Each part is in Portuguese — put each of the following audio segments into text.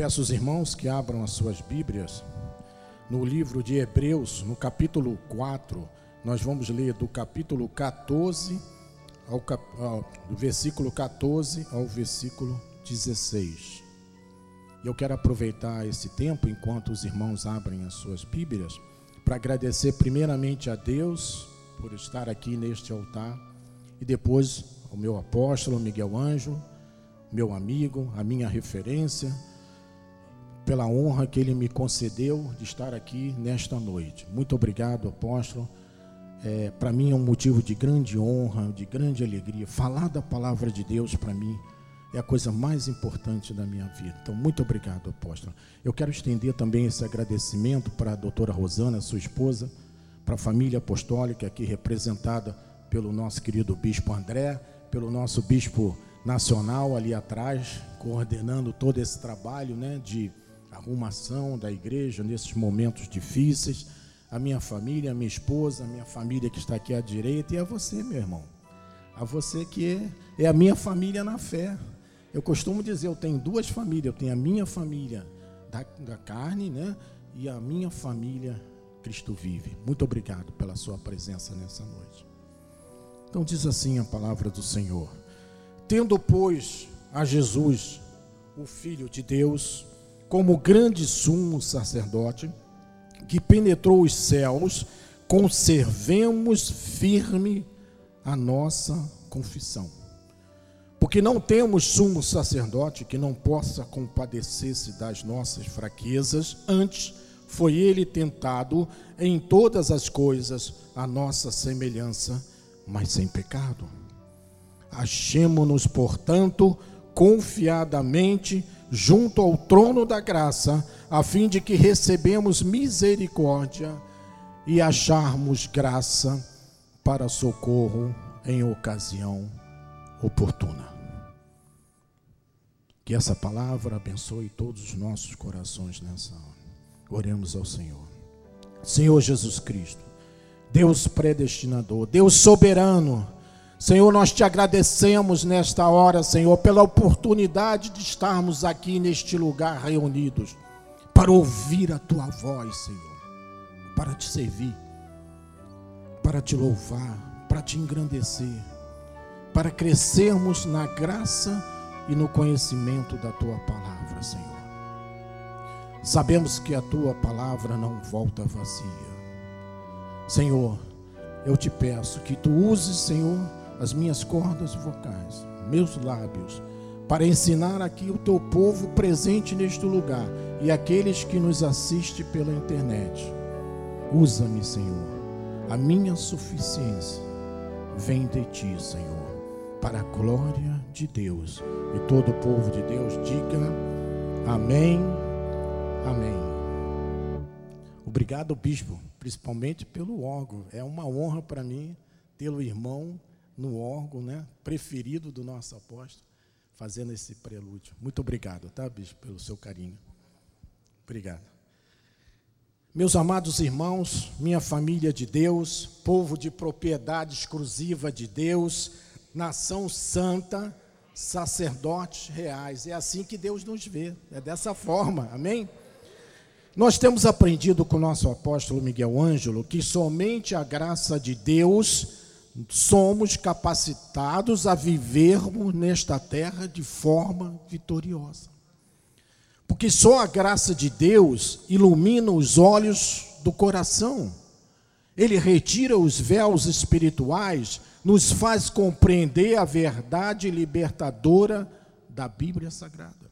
peço aos irmãos que abram as suas Bíblias no livro de Hebreus, no capítulo 4. Nós vamos ler do capítulo 14 ao, ao do versículo 14 ao versículo 16. E eu quero aproveitar esse tempo enquanto os irmãos abrem as suas Bíblias para agradecer primeiramente a Deus por estar aqui neste altar e depois ao meu apóstolo Miguel Anjo, meu amigo, a minha referência, pela honra que ele me concedeu de estar aqui nesta noite. Muito obrigado, apóstolo. É, para mim é um motivo de grande honra, de grande alegria. Falar da palavra de Deus para mim é a coisa mais importante da minha vida. Então, muito obrigado, apóstolo. Eu quero estender também esse agradecimento para a doutora Rosana, sua esposa, para a família apostólica aqui representada pelo nosso querido bispo André, pelo nosso bispo nacional ali atrás, coordenando todo esse trabalho né, de arrumação da igreja nesses momentos difíceis. A minha família, a minha esposa, a minha família que está aqui à direita, e a você, meu irmão. A você que é, a minha família na fé. Eu costumo dizer, eu tenho duas famílias, eu tenho a minha família da, da carne, né? E a minha família Cristo vive. Muito obrigado pela sua presença nessa noite. Então diz assim a palavra do Senhor: Tendo, pois, a Jesus, o Filho de Deus, como grande sumo sacerdote, que penetrou os céus, conservemos firme a nossa confissão. Porque não temos sumo sacerdote que não possa compadecer-se das nossas fraquezas, antes foi ele tentado em todas as coisas a nossa semelhança, mas sem pecado. Achemo-nos, portanto, confiadamente junto ao trono da graça, a fim de que recebemos misericórdia e acharmos graça para socorro em ocasião oportuna. Que essa palavra abençoe todos os nossos corações nessa hora. Oremos ao Senhor. Senhor Jesus Cristo, Deus predestinador, Deus soberano, Senhor, nós te agradecemos nesta hora, Senhor, pela oportunidade de estarmos aqui neste lugar reunidos para ouvir a tua voz, Senhor, para te servir, para te louvar, para te engrandecer, para crescermos na graça e no conhecimento da tua palavra, Senhor. Sabemos que a tua palavra não volta vazia. Senhor, eu te peço que tu uses, Senhor, as minhas cordas vocais, meus lábios, para ensinar aqui o teu povo presente neste lugar e aqueles que nos assistem pela internet. Usa-me, Senhor. A minha suficiência vem de ti, Senhor, para a glória de Deus. E todo o povo de Deus diga amém. Amém. Obrigado, bispo, principalmente pelo órgão. É uma honra para mim tê-lo irmão no órgão, né, preferido do nosso apóstolo, fazendo esse prelúdio. Muito obrigado, tá, bispo, pelo seu carinho. Obrigado. Meus amados irmãos, minha família de Deus, povo de propriedade exclusiva de Deus, nação santa, sacerdotes reais. É assim que Deus nos vê, é dessa forma, amém? Nós temos aprendido com o nosso apóstolo Miguel Ângelo que somente a graça de Deus somos capacitados a vivermos nesta terra de forma vitoriosa. Porque só a graça de Deus ilumina os olhos do coração. Ele retira os véus espirituais, nos faz compreender a verdade libertadora da Bíblia Sagrada.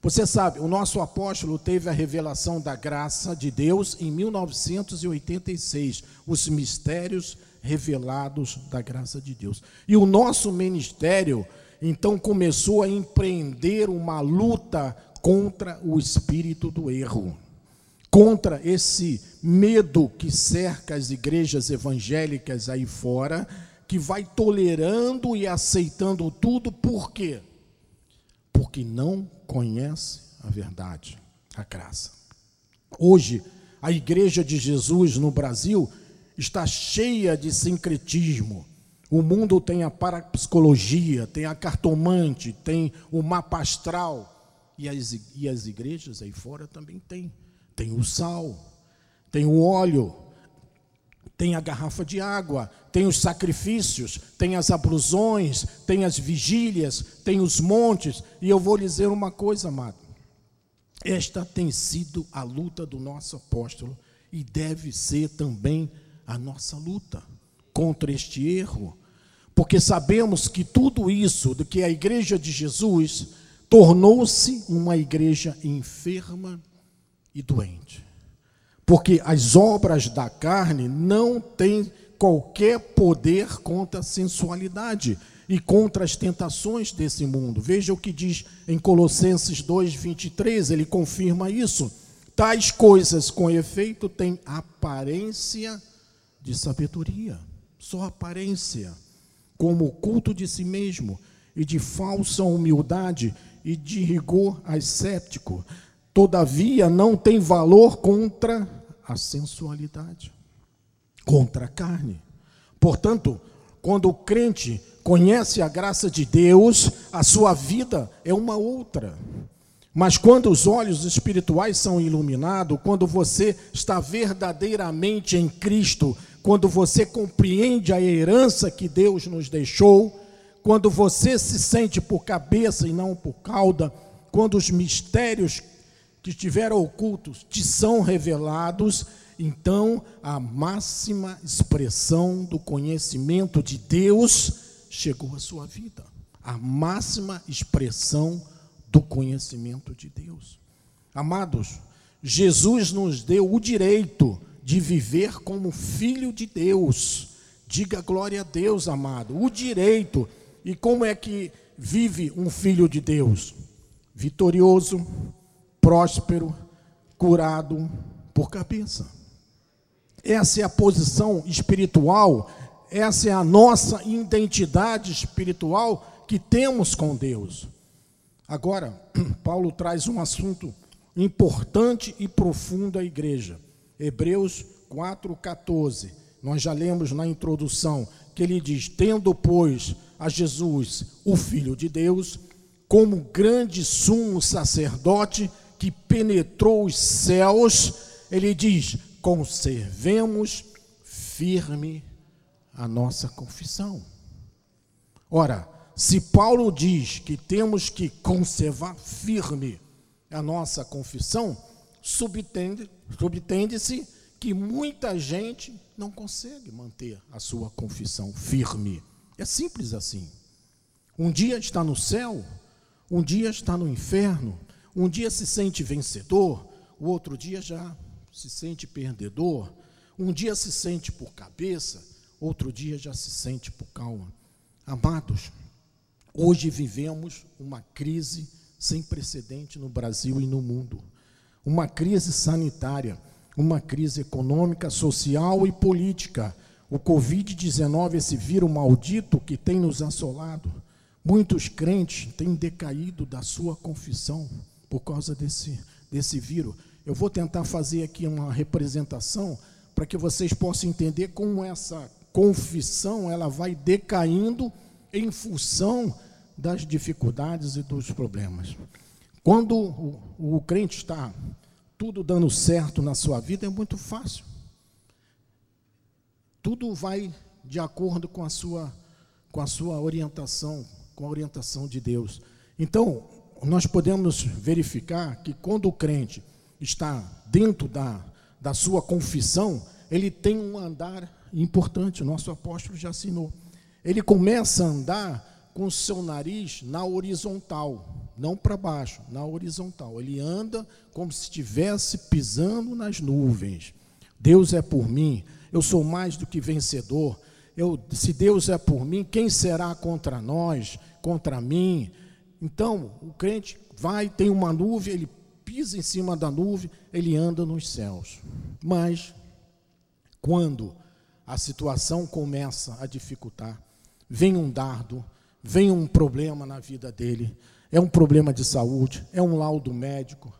Você sabe, o nosso apóstolo teve a revelação da graça de Deus em 1986, os mistérios revelados da graça de Deus. E o nosso ministério então começou a empreender uma luta contra o espírito do erro, contra esse medo que cerca as igrejas evangélicas aí fora, que vai tolerando e aceitando tudo, por quê? Porque não conhece a verdade, a graça. Hoje, a igreja de Jesus no Brasil está cheia de sincretismo. O mundo tem a parapsicologia, tem a cartomante, tem o mapa astral. E as, e as igrejas aí fora também tem. Tem o sal, tem o óleo, tem a garrafa de água, tem os sacrifícios, tem as abrusões, tem as vigílias, tem os montes. E eu vou lhe dizer uma coisa, amado. Esta tem sido a luta do nosso apóstolo e deve ser também a nossa luta contra este erro, porque sabemos que tudo isso, do que a igreja de Jesus tornou-se uma igreja enferma e doente. Porque as obras da carne não têm qualquer poder contra a sensualidade e contra as tentações desse mundo. Veja o que diz em Colossenses 2:23, ele confirma isso. Tais coisas, com efeito, têm aparência de sabedoria, só aparência, como culto de si mesmo e de falsa humildade e de rigor ascético. Todavia, não tem valor contra a sensualidade, contra a carne. Portanto, quando o crente conhece a graça de Deus, a sua vida é uma outra. Mas quando os olhos espirituais são iluminados, quando você está verdadeiramente em Cristo, quando você compreende a herança que Deus nos deixou, quando você se sente por cabeça e não por cauda, quando os mistérios que estiveram ocultos te são revelados, então a máxima expressão do conhecimento de Deus chegou à sua vida. A máxima expressão do conhecimento de Deus. Amados, Jesus nos deu o direito de viver como filho de Deus. Diga glória a Deus, amado. O direito. E como é que vive um filho de Deus? Vitorioso, próspero, curado por cabeça. Essa é a posição espiritual, essa é a nossa identidade espiritual que temos com Deus. Agora, Paulo traz um assunto importante e profundo à igreja. Hebreus 4,14. Nós já lemos na introdução que ele diz: Tendo, pois, a Jesus, o Filho de Deus, como grande sumo sacerdote que penetrou os céus, ele diz: conservemos firme a nossa confissão. Ora, se Paulo diz que temos que conservar firme a nossa confissão, subtende, subtende-se que muita gente não consegue manter a sua confissão firme. É simples assim. Um dia está no céu, um dia está no inferno, um dia se sente vencedor, o outro dia já se sente perdedor, um dia se sente por cabeça, outro dia já se sente por calma. Amados, hoje vivemos uma crise sem precedente no Brasil e no mundo uma crise sanitária, uma crise econômica, social e política. O Covid-19, esse vírus maldito que tem nos assolado. Muitos crentes têm decaído da sua confissão por causa desse, desse vírus. Eu vou tentar fazer aqui uma representação para que vocês possam entender como essa confissão ela vai decaindo em função das dificuldades e dos problemas. Quando o, o crente está tudo dando certo na sua vida, é muito fácil. Tudo vai de acordo com a sua, com a sua orientação, com a orientação de Deus. Então, nós podemos verificar que quando o crente está dentro da, da sua confissão, ele tem um andar importante, nosso apóstolo já assinou. Ele começa a andar com o seu nariz na horizontal não para baixo, na horizontal. Ele anda como se estivesse pisando nas nuvens. Deus é por mim, eu sou mais do que vencedor. Eu, se Deus é por mim, quem será contra nós, contra mim? Então, o crente vai, tem uma nuvem, ele pisa em cima da nuvem, ele anda nos céus. Mas, quando a situação começa a dificultar, vem um dardo, vem um problema na vida dele, é um problema de saúde, é um laudo médico,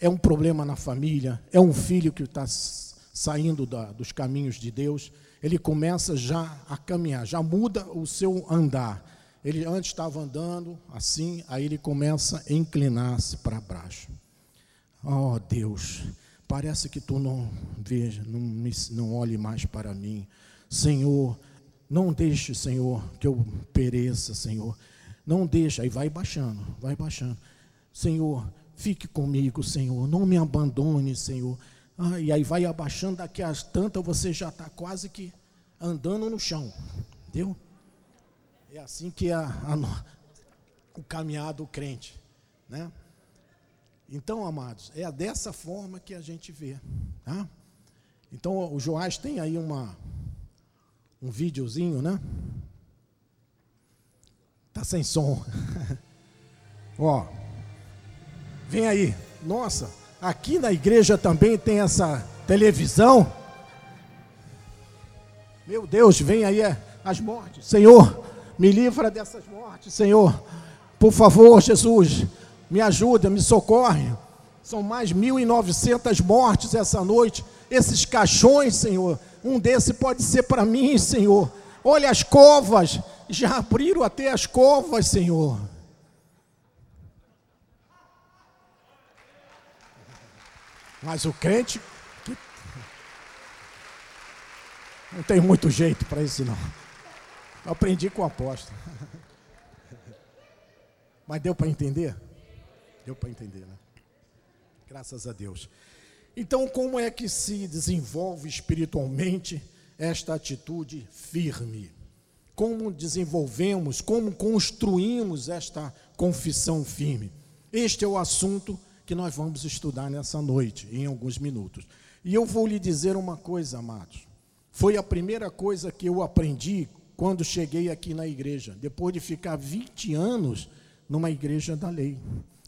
é um problema na família, é um filho que está saindo da, dos caminhos de Deus, ele começa já a caminhar, já muda o seu andar. Ele antes estava andando assim, aí ele começa a inclinar-se para baixo. Oh Deus, parece que tu não veja, não, me, não olhe mais para mim. Senhor, não deixe, Senhor, que eu pereça, Senhor. Não deixe, aí vai baixando, vai baixando. Senhor, fique comigo, Senhor. Não me abandone, Senhor. Ah, e aí vai abaixando, daqui a tantas você já está quase que andando no chão. Entendeu? É assim que é a, a, o caminhar do crente. Né? Então, amados, é dessa forma que a gente vê. Tá? Então, o Joás tem aí uma, um videozinho, né? Tá sem som. Ó, vem aí. Nossa, aqui na igreja também tem essa televisão. Meu Deus, vem aí as mortes. Senhor, me livra dessas mortes, Senhor. Por favor, Jesus, me ajuda, me socorre. São mais 1.900 mortes essa noite. Esses caixões, Senhor, um desse pode ser para mim, Senhor. Olha as covas, já abriram até as covas, Senhor. Mas o crente não tem muito jeito para isso não. Eu aprendi com o apóstolo. Mas deu para entender? Deu para entender, né? Graças a Deus. Então, como é que se desenvolve espiritualmente esta atitude firme? Como desenvolvemos, como construímos esta confissão firme? Este é o assunto que nós vamos estudar nessa noite, em alguns minutos. E eu vou lhe dizer uma coisa, amados. Foi a primeira coisa que eu aprendi quando cheguei aqui na igreja, depois de ficar 20 anos numa igreja da lei.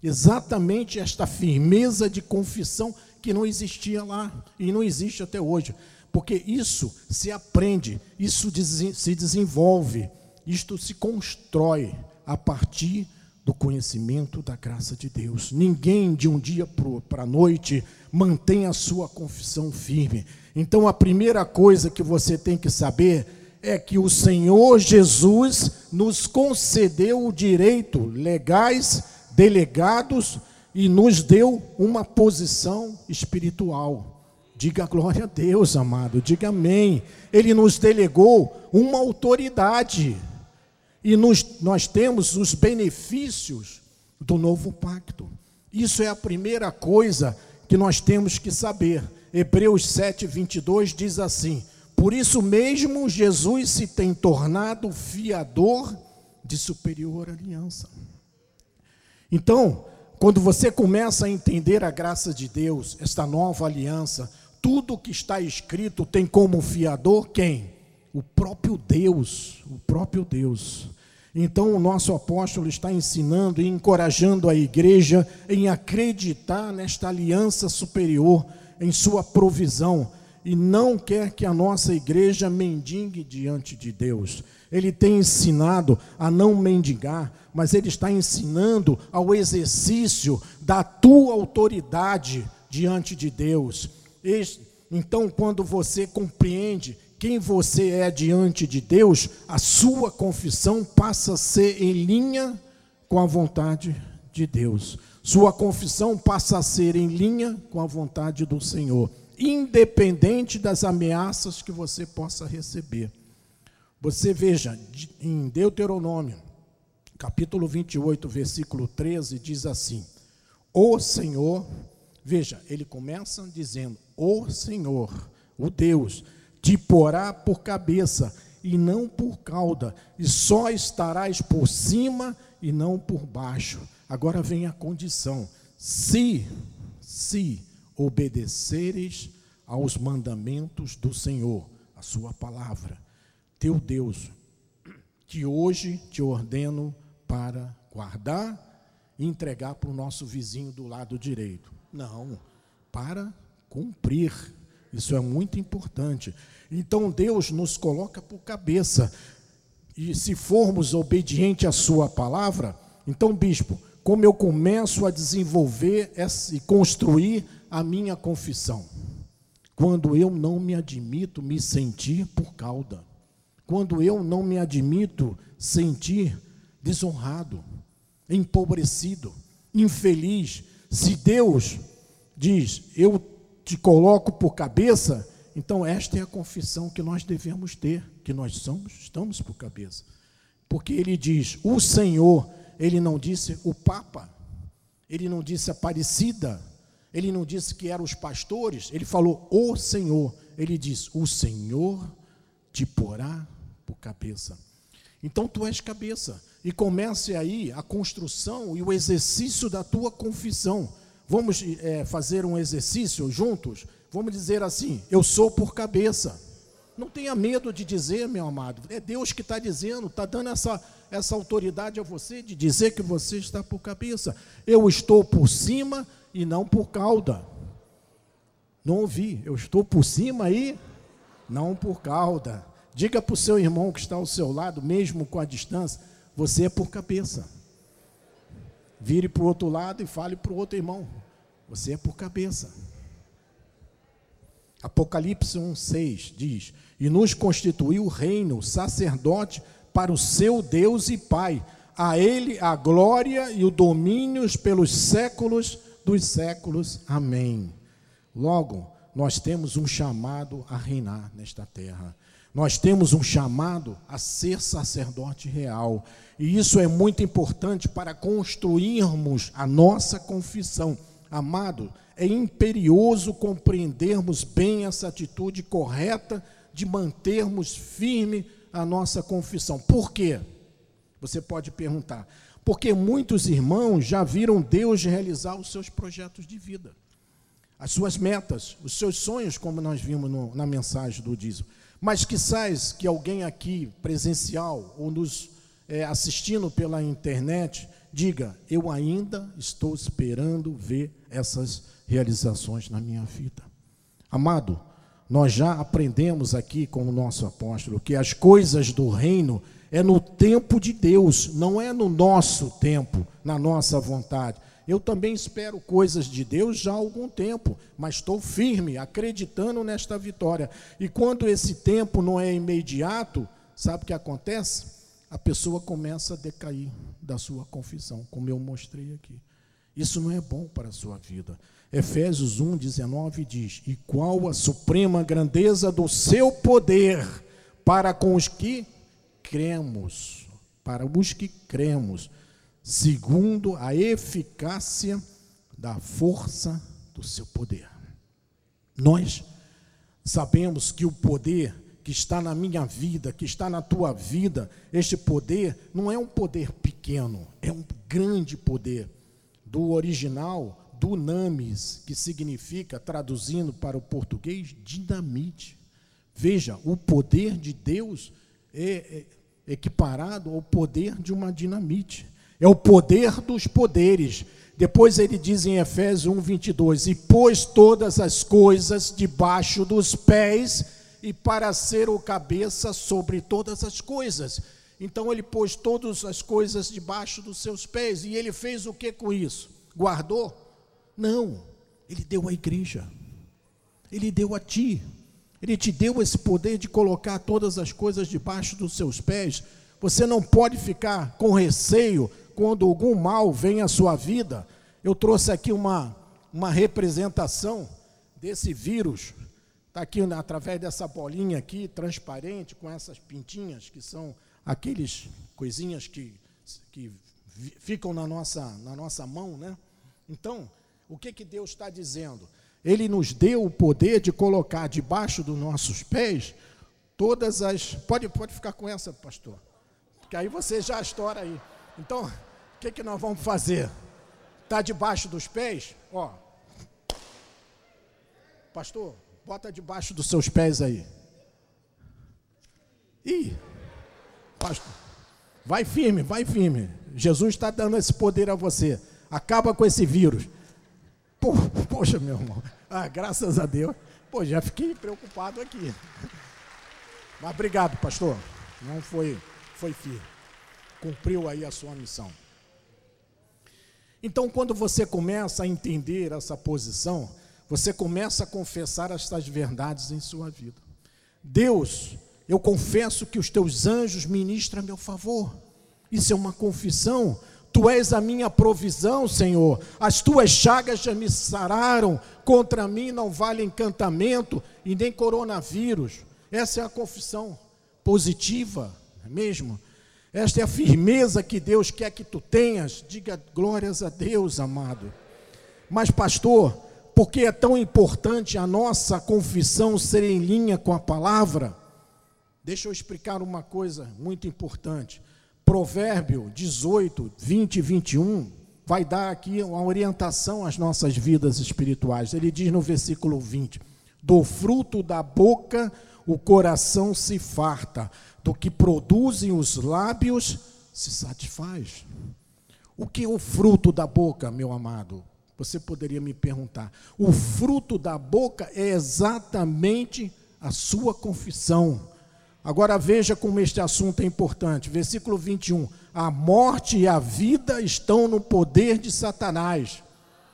Exatamente esta firmeza de confissão que não existia lá e não existe até hoje. Porque isso se aprende, isso se desenvolve, isto se constrói a partir do conhecimento da graça de Deus. Ninguém de um dia para a noite mantém a sua confissão firme. Então a primeira coisa que você tem que saber é que o Senhor Jesus nos concedeu o direito legais, delegados e nos deu uma posição espiritual. Diga glória a Deus, amado, diga amém. Ele nos delegou uma autoridade e nos, nós temos os benefícios do novo pacto. Isso é a primeira coisa que nós temos que saber. Hebreus 7, 22 diz assim: por isso mesmo, Jesus se tem tornado fiador de superior aliança. Então, quando você começa a entender a graça de Deus, esta nova aliança, tudo que está escrito tem como fiador quem? O próprio Deus, o próprio Deus. Então, o nosso apóstolo está ensinando e encorajando a igreja em acreditar nesta aliança superior, em sua provisão, e não quer que a nossa igreja mendigue diante de Deus. Ele tem ensinado a não mendigar, mas ele está ensinando ao exercício da tua autoridade diante de Deus. Então, quando você compreende quem você é diante de Deus, a sua confissão passa a ser em linha com a vontade de Deus. Sua confissão passa a ser em linha com a vontade do Senhor independente das ameaças que você possa receber. Você veja, em Deuteronômio, capítulo 28, versículo 13, diz assim: O Senhor, veja, ele começa dizendo: O Senhor, o Deus, te porá por cabeça e não por cauda, e só estarás por cima e não por baixo. Agora vem a condição: se, se obedeceres aos mandamentos do Senhor, a sua palavra, teu Deus, que hoje te ordeno para guardar e entregar para o nosso vizinho do lado direito. Não, para cumprir. Isso é muito importante. Então Deus nos coloca por cabeça. E se formos obedientes à sua palavra, então, bispo, como eu começo a desenvolver e construir a minha confissão? Quando eu não me admito me sentir por cauda. Quando eu não me admito sentir desonrado, empobrecido, infeliz. Se Deus diz, eu te coloco por cabeça, então esta é a confissão que nós devemos ter, que nós somos, estamos por cabeça. Porque ele diz, o Senhor, ele não disse o Papa, ele não disse Aparecida, ele não disse que eram os pastores, ele falou o Senhor. Ele diz: O Senhor te porá por cabeça. Então tu és cabeça. E comece aí a construção e o exercício da tua confissão. Vamos é, fazer um exercício juntos? Vamos dizer assim: Eu sou por cabeça. Não tenha medo de dizer, meu amado. É Deus que está dizendo, está dando essa, essa autoridade a você de dizer que você está por cabeça. Eu estou por cima e não por cauda. Não ouvi, eu estou por cima e não por cauda. Diga para o seu irmão que está ao seu lado, mesmo com a distância, você é por cabeça. Vire para o outro lado e fale para o outro irmão, você é por cabeça. Apocalipse 1,6 diz: E nos constituiu reino, sacerdote para o seu Deus e Pai. A Ele a glória e o domínio pelos séculos dos séculos. Amém. Logo, nós temos um chamado a reinar nesta terra. Nós temos um chamado a ser sacerdote real. E isso é muito importante para construirmos a nossa confissão. Amado, é imperioso compreendermos bem essa atitude correta de mantermos firme a nossa confissão. Por quê? Você pode perguntar. Porque muitos irmãos já viram Deus realizar os seus projetos de vida, as suas metas, os seus sonhos, como nós vimos no, na mensagem do dízimo. Mas quizás que alguém aqui, presencial, ou nos é, assistindo pela internet, diga: Eu ainda estou esperando ver essas realizações na minha vida. Amado, nós já aprendemos aqui com o nosso apóstolo que as coisas do reino é no tempo de Deus, não é no nosso tempo, na nossa vontade. Eu também espero coisas de Deus já há algum tempo, mas estou firme, acreditando nesta vitória. E quando esse tempo não é imediato, sabe o que acontece? A pessoa começa a decair da sua confissão, como eu mostrei aqui. Isso não é bom para a sua vida. Efésios 1, 19 diz: E qual a suprema grandeza do seu poder para com os que cremos, para os que cremos, segundo a eficácia da força do seu poder. Nós sabemos que o poder que está na minha vida, que está na tua vida, este poder não é um poder pequeno, é um grande poder. Do original, dunamis, que significa, traduzindo para o português, dinamite. Veja, o poder de Deus é, é, equiparado ao poder de uma dinamite. É o poder dos poderes. Depois ele diz em Efésios 1, 22: E pôs todas as coisas debaixo dos pés, e para ser o cabeça sobre todas as coisas. Então ele pôs todas as coisas debaixo dos seus pés. E ele fez o que com isso? Guardou? Não. Ele deu à igreja. Ele deu a ti. Ele te deu esse poder de colocar todas as coisas debaixo dos seus pés. Você não pode ficar com receio quando algum mal vem à sua vida. Eu trouxe aqui uma, uma representação desse vírus. Está aqui através dessa bolinha aqui, transparente, com essas pintinhas, que são aqueles coisinhas que, que ficam na nossa, na nossa mão, né? Então, o que, que Deus está dizendo? Ele nos deu o poder de colocar debaixo dos nossos pés todas as. Pode, pode ficar com essa, pastor. Porque aí você já estoura aí. Então, o que, que nós vamos fazer? Está debaixo dos pés? Ó. Pastor, bota debaixo dos seus pés aí. Ih, pastor, vai firme, vai firme. Jesus está dando esse poder a você. Acaba com esse vírus. poxa, meu irmão. Ah, graças a Deus. Pô, já fiquei preocupado aqui. Mas obrigado, pastor. Não foi, foi firme. Cumpriu aí a sua missão. Então, quando você começa a entender essa posição, você começa a confessar estas verdades em sua vida. Deus, eu confesso que os teus anjos ministram a meu favor. Isso é uma confissão. Tu és a minha provisão, Senhor. As tuas chagas já me sararam. Contra mim não vale encantamento e nem coronavírus. Essa é a confissão positiva, não é mesmo? Esta é a firmeza que Deus quer que tu tenhas. Diga glórias a Deus, amado. Mas, pastor, por que é tão importante a nossa confissão ser em linha com a palavra? Deixa eu explicar uma coisa muito importante. Provérbio 18, 20 e 21 vai dar aqui uma orientação às nossas vidas espirituais. Ele diz no versículo 20: Do fruto da boca o coração se farta, do que produzem os lábios se satisfaz. O que é o fruto da boca, meu amado? Você poderia me perguntar. O fruto da boca é exatamente a sua confissão. Agora veja como este assunto é importante. Versículo 21. A morte e a vida estão no poder de Satanás.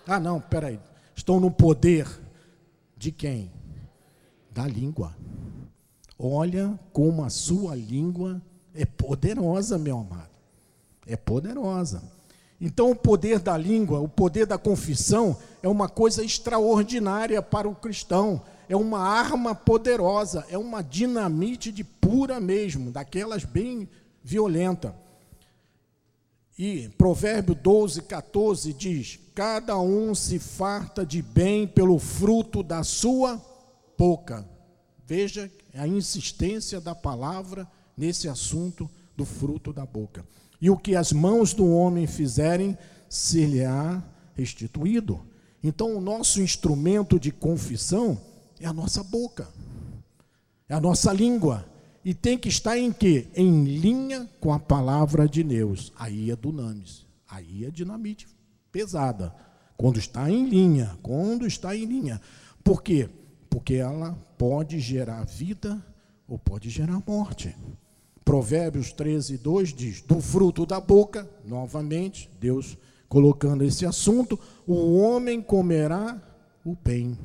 Ah, não, peraí. Estão no poder de quem? Da língua. Olha como a sua língua é poderosa, meu amado. É poderosa. Então, o poder da língua, o poder da confissão, é uma coisa extraordinária para o cristão. É uma arma poderosa, é uma dinamite de pura mesmo, daquelas bem violenta. E Provérbio 12, 14 diz: Cada um se farta de bem pelo fruto da sua boca. Veja a insistência da palavra nesse assunto do fruto da boca. E o que as mãos do homem fizerem, se lhe há restituído. Então, o nosso instrumento de confissão é a nossa boca, é a nossa língua. E tem que estar em quê? Em linha com a palavra de Deus. Aí é dunamis, aí é dinamite pesada. Quando está em linha, quando está em linha. Por quê? Porque ela pode gerar vida ou pode gerar morte. Provérbios 13, 2 diz: Do fruto da boca, novamente, Deus colocando esse assunto, o homem comerá o bem,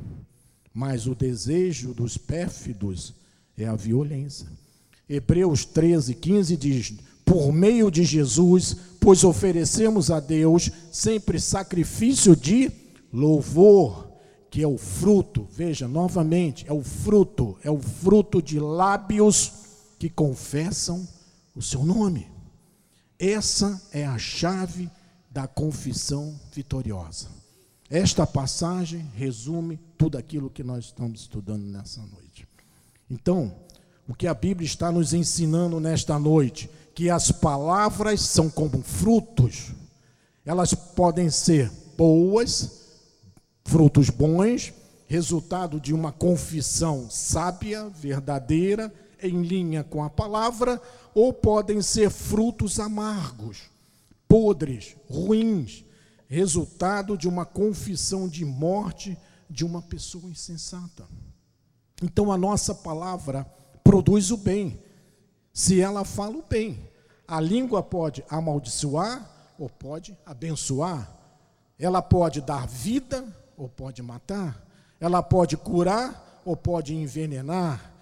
mas o desejo dos pérfidos é a violência. Hebreus 13, 15 diz: Por meio de Jesus, pois oferecemos a Deus sempre sacrifício de louvor que é o fruto, veja novamente, é o fruto, é o fruto de lábios que confessam o seu nome. Essa é a chave da confissão vitoriosa. Esta passagem resume tudo aquilo que nós estamos estudando nessa noite. Então, o que a Bíblia está nos ensinando nesta noite, que as palavras são como frutos. Elas podem ser boas, frutos bons, resultado de uma confissão sábia, verdadeira, em linha com a palavra, ou podem ser frutos amargos, podres, ruins, resultado de uma confissão de morte de uma pessoa insensata. Então a nossa palavra produz o bem, se ela fala o bem. A língua pode amaldiçoar ou pode abençoar. Ela pode dar vida ou pode matar, ela pode curar ou pode envenenar.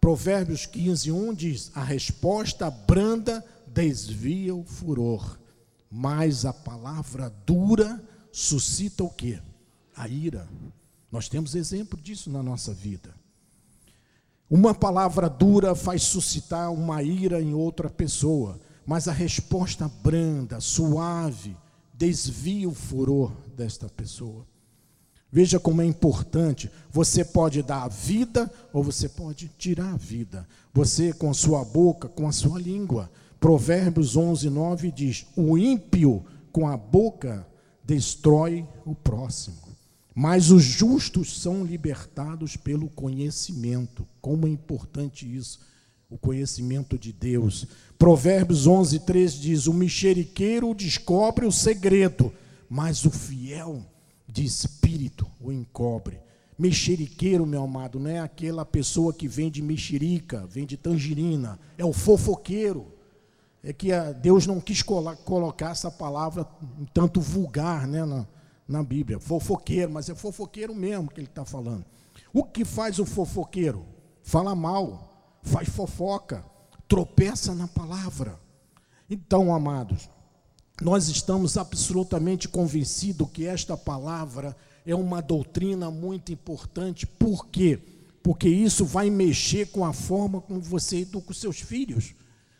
Provérbios 15, 1 diz: A resposta branda desvia o furor, mas a palavra dura suscita o que? A ira. Nós temos exemplo disso na nossa vida. Uma palavra dura faz suscitar uma ira em outra pessoa, mas a resposta branda, suave, desvia o furor desta pessoa. Veja como é importante. Você pode dar a vida ou você pode tirar a vida. Você com sua boca, com a sua língua. Provérbios 11, 9 diz: O ímpio com a boca destrói o próximo, mas os justos são libertados pelo conhecimento. Como é importante isso, o conhecimento de Deus. Provérbios 11, 3 diz: O mexeriqueiro descobre o segredo, mas o fiel de espírito o encobre. Mexeriqueiro, meu amado, não é aquela pessoa que vende mexerica, vende tangerina, é o fofoqueiro. É que Deus não quis colocar essa palavra um tanto vulgar né, na, na Bíblia. Fofoqueiro, mas é fofoqueiro mesmo que ele está falando. O que faz o fofoqueiro? Fala mal, faz fofoca, tropeça na palavra. Então, amados, nós estamos absolutamente convencidos que esta palavra é uma doutrina muito importante. Por quê? Porque isso vai mexer com a forma como você educa os seus filhos,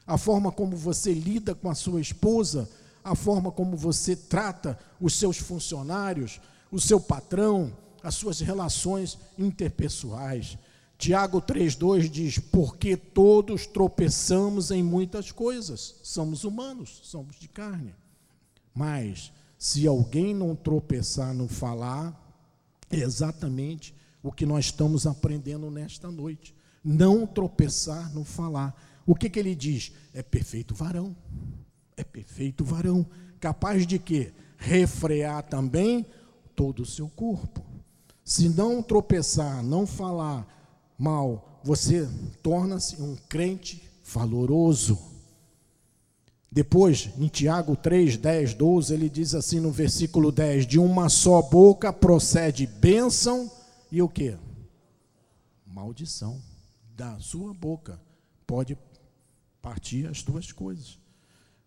a forma como você lida com a sua esposa, a forma como você trata os seus funcionários, o seu patrão, as suas relações interpessoais. Tiago 3,2 diz: Porque todos tropeçamos em muitas coisas, somos humanos, somos de carne. Mas, se alguém não tropeçar no falar, é exatamente o que nós estamos aprendendo nesta noite. Não tropeçar no falar. O que, que ele diz? É perfeito varão. É perfeito varão. Capaz de quê? Refrear também todo o seu corpo. Se não tropeçar, não falar mal, você torna-se um crente valoroso. Depois, em Tiago 3, 10, 12, ele diz assim no versículo 10: De uma só boca procede bênção e o que? Maldição. Da sua boca pode partir as duas coisas.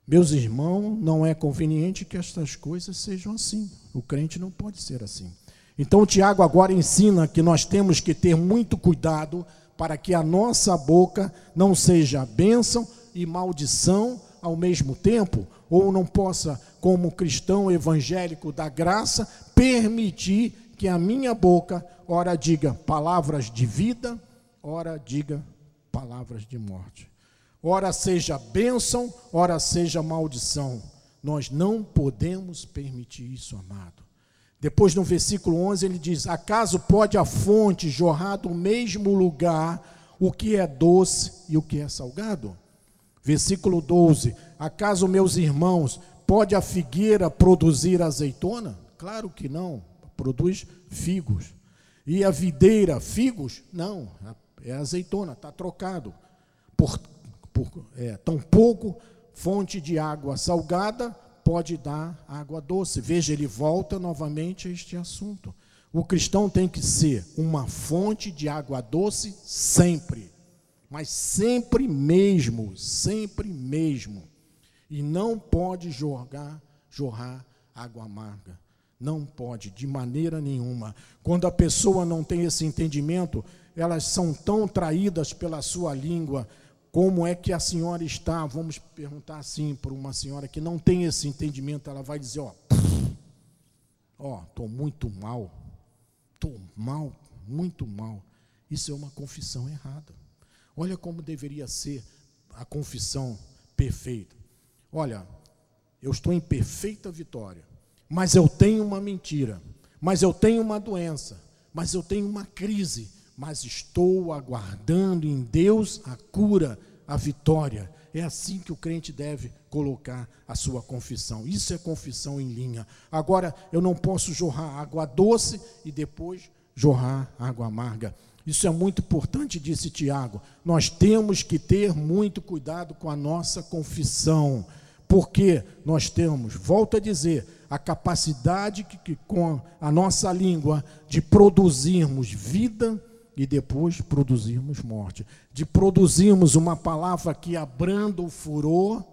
Meus irmãos, não é conveniente que estas coisas sejam assim. O crente não pode ser assim. Então, Tiago agora ensina que nós temos que ter muito cuidado para que a nossa boca não seja bênção e maldição ao mesmo tempo, ou não possa, como cristão evangélico da graça, permitir que a minha boca, ora diga palavras de vida, ora diga palavras de morte. Ora seja bênção, ora seja maldição. Nós não podemos permitir isso, amado. Depois, no versículo 11, ele diz: Acaso pode a fonte jorrar do mesmo lugar o que é doce e o que é salgado? Versículo 12: Acaso, meus irmãos, pode a figueira produzir azeitona? Claro que não, produz figos. E a videira, figos? Não, é azeitona, está trocado. Por, por é, tão pouco fonte de água salgada pode dar água doce. Veja, ele volta novamente a este assunto. O cristão tem que ser uma fonte de água doce sempre mas sempre mesmo, sempre mesmo. E não pode jorgar, jorrar água amarga. Não pode, de maneira nenhuma. Quando a pessoa não tem esse entendimento, elas são tão traídas pela sua língua. Como é que a senhora está? Vamos perguntar assim para uma senhora que não tem esse entendimento. Ela vai dizer: Ó, ó, estou muito mal. Estou mal, muito mal. Isso é uma confissão errada. Olha como deveria ser a confissão perfeita. Olha, eu estou em perfeita vitória, mas eu tenho uma mentira, mas eu tenho uma doença, mas eu tenho uma crise, mas estou aguardando em Deus a cura, a vitória. É assim que o crente deve colocar a sua confissão. Isso é confissão em linha. Agora, eu não posso jorrar água doce e depois jorrar água amarga. Isso é muito importante, disse Tiago. Nós temos que ter muito cuidado com a nossa confissão, porque nós temos, volto a dizer, a capacidade que, que, com a nossa língua de produzirmos vida e depois produzirmos morte, de produzirmos uma palavra que abranda o furor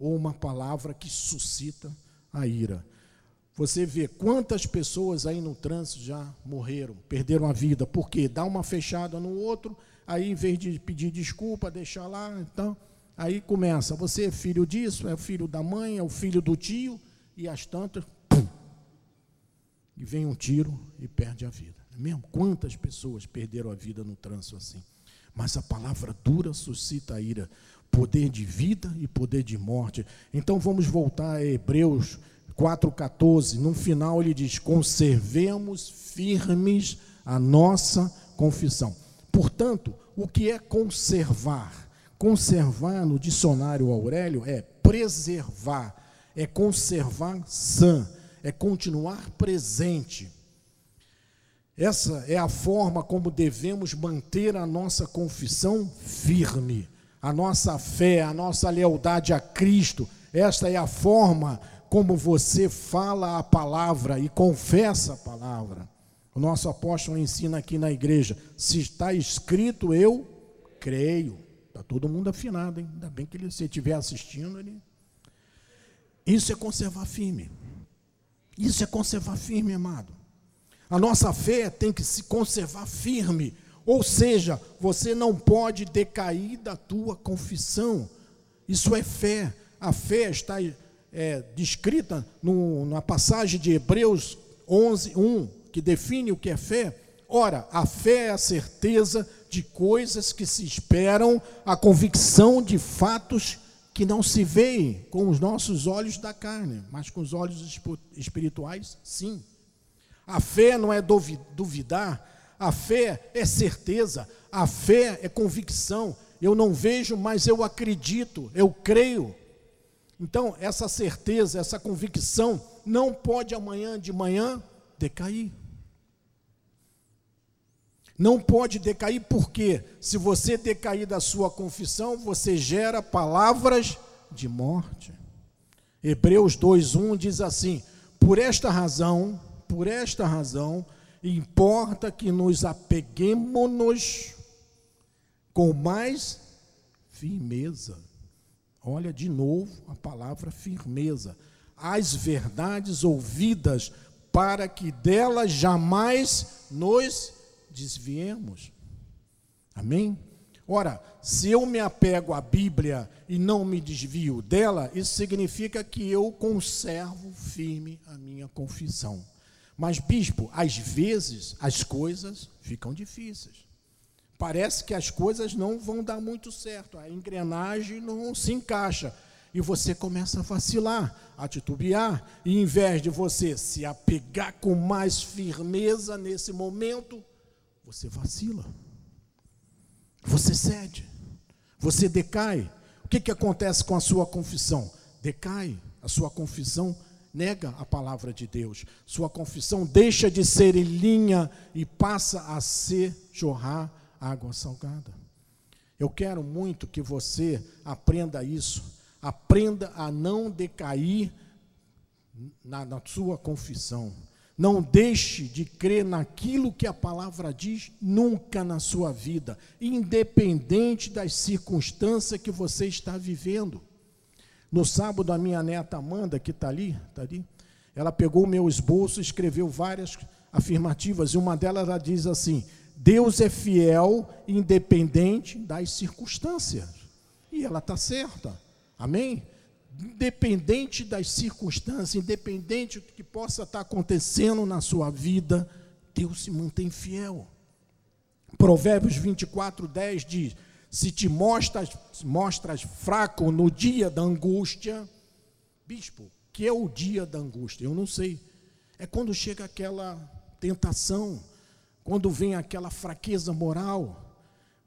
ou uma palavra que suscita a ira. Você vê quantas pessoas aí no trânsito já morreram, perderam a vida, porque dá uma fechada no outro, aí em vez de pedir desculpa, deixar lá, então, aí começa, você é filho disso, é filho da mãe, é o filho do tio, e as tantas, pum, e vem um tiro e perde a vida. É mesmo? Quantas pessoas perderam a vida no trânsito assim? Mas a palavra dura suscita a ira, poder de vida e poder de morte. Então vamos voltar a Hebreus 4,14, no final ele diz: conservemos firmes a nossa confissão. Portanto, o que é conservar? Conservar no dicionário Aurélio é preservar, é conservar sã, é continuar presente. Essa é a forma como devemos manter a nossa confissão firme, a nossa fé, a nossa lealdade a Cristo. Esta é a forma como você fala a palavra e confessa a palavra. O nosso apóstolo ensina aqui na igreja: se está escrito, eu creio. Está todo mundo afinado, hein? Ainda bem que ele, se estiver assistindo, ele Isso é conservar firme. Isso é conservar firme, amado. A nossa fé tem que se conservar firme. Ou seja, você não pode decair da tua confissão. Isso é fé. A fé está é, descrita no, na passagem de Hebreus 11, 1, que define o que é fé. Ora, a fé é a certeza de coisas que se esperam, a convicção de fatos que não se veem com os nossos olhos da carne, mas com os olhos espirituais, sim. A fé não é duvidar, a fé é certeza, a fé é convicção. Eu não vejo, mas eu acredito, eu creio. Então, essa certeza, essa convicção não pode amanhã de manhã decair. Não pode decair porque, se você decair da sua confissão, você gera palavras de morte. Hebreus 2:1 diz assim: Por esta razão, por esta razão, importa que nos apeguemos com mais firmeza. Olha de novo a palavra firmeza. As verdades ouvidas, para que delas jamais nos desviemos. Amém? Ora, se eu me apego à Bíblia e não me desvio dela, isso significa que eu conservo firme a minha confissão. Mas, bispo, às vezes as coisas ficam difíceis. Parece que as coisas não vão dar muito certo, a engrenagem não se encaixa. E você começa a vacilar, a titubear, e em vez de você se apegar com mais firmeza nesse momento, você vacila, você cede, você decai. O que, que acontece com a sua confissão? Decai, a sua confissão nega a palavra de Deus, sua confissão deixa de ser em linha e passa a ser jorrar água salgada. Eu quero muito que você aprenda isso, aprenda a não decair na, na sua confissão. Não deixe de crer naquilo que a palavra diz nunca na sua vida, independente das circunstâncias que você está vivendo. No sábado, a minha neta Amanda, que está ali, está ali, ela pegou o meu esboço e escreveu várias afirmativas, e uma delas ela diz assim: Deus é fiel, independente das circunstâncias. E ela está certa. Amém? independente das circunstâncias, independente do que possa estar acontecendo na sua vida, Deus se mantém fiel. Provérbios 24, 10 diz: Se te mostras, mostras fraco no dia da angústia, bispo, que é o dia da angústia? Eu não sei. É quando chega aquela tentação, quando vem aquela fraqueza moral,